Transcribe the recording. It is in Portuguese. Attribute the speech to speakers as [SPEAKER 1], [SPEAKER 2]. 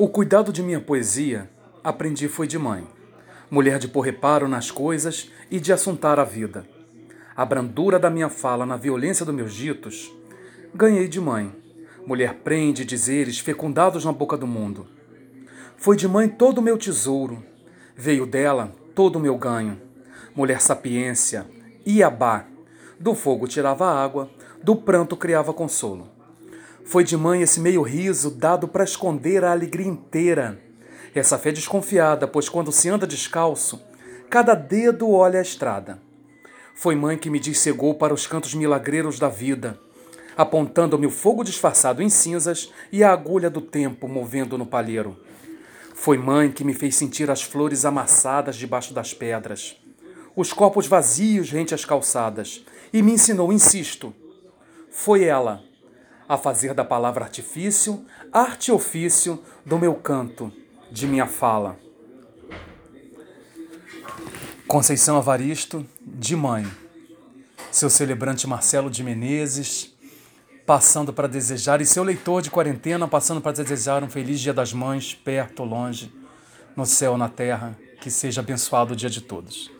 [SPEAKER 1] O cuidado de minha poesia aprendi foi de mãe, mulher de pôr reparo nas coisas e de assuntar a vida. A brandura da minha fala na violência dos meus ditos, ganhei de mãe, mulher prende dizeres fecundados na boca do mundo. Foi de mãe todo o meu tesouro, veio dela todo o meu ganho. Mulher sapiência, Iabá, do fogo tirava água, do pranto criava consolo. Foi de mãe esse meio riso dado para esconder a alegria inteira. Essa fé desconfiada, pois quando se anda descalço, cada dedo olha a estrada. Foi mãe que me dissegou para os cantos milagreiros da vida, apontando-me o fogo disfarçado em cinzas e a agulha do tempo movendo no palheiro. Foi mãe que me fez sentir as flores amassadas debaixo das pedras, os copos vazios rente às calçadas, e me ensinou, insisto. Foi ela a fazer da palavra artifício arte ofício do meu canto, de minha fala. Conceição Avaristo, de mãe. Seu celebrante Marcelo de Menezes, passando para desejar, e seu leitor de quarentena, passando para desejar um feliz Dia das Mães, perto ou longe, no céu na terra, que seja abençoado o dia de todos.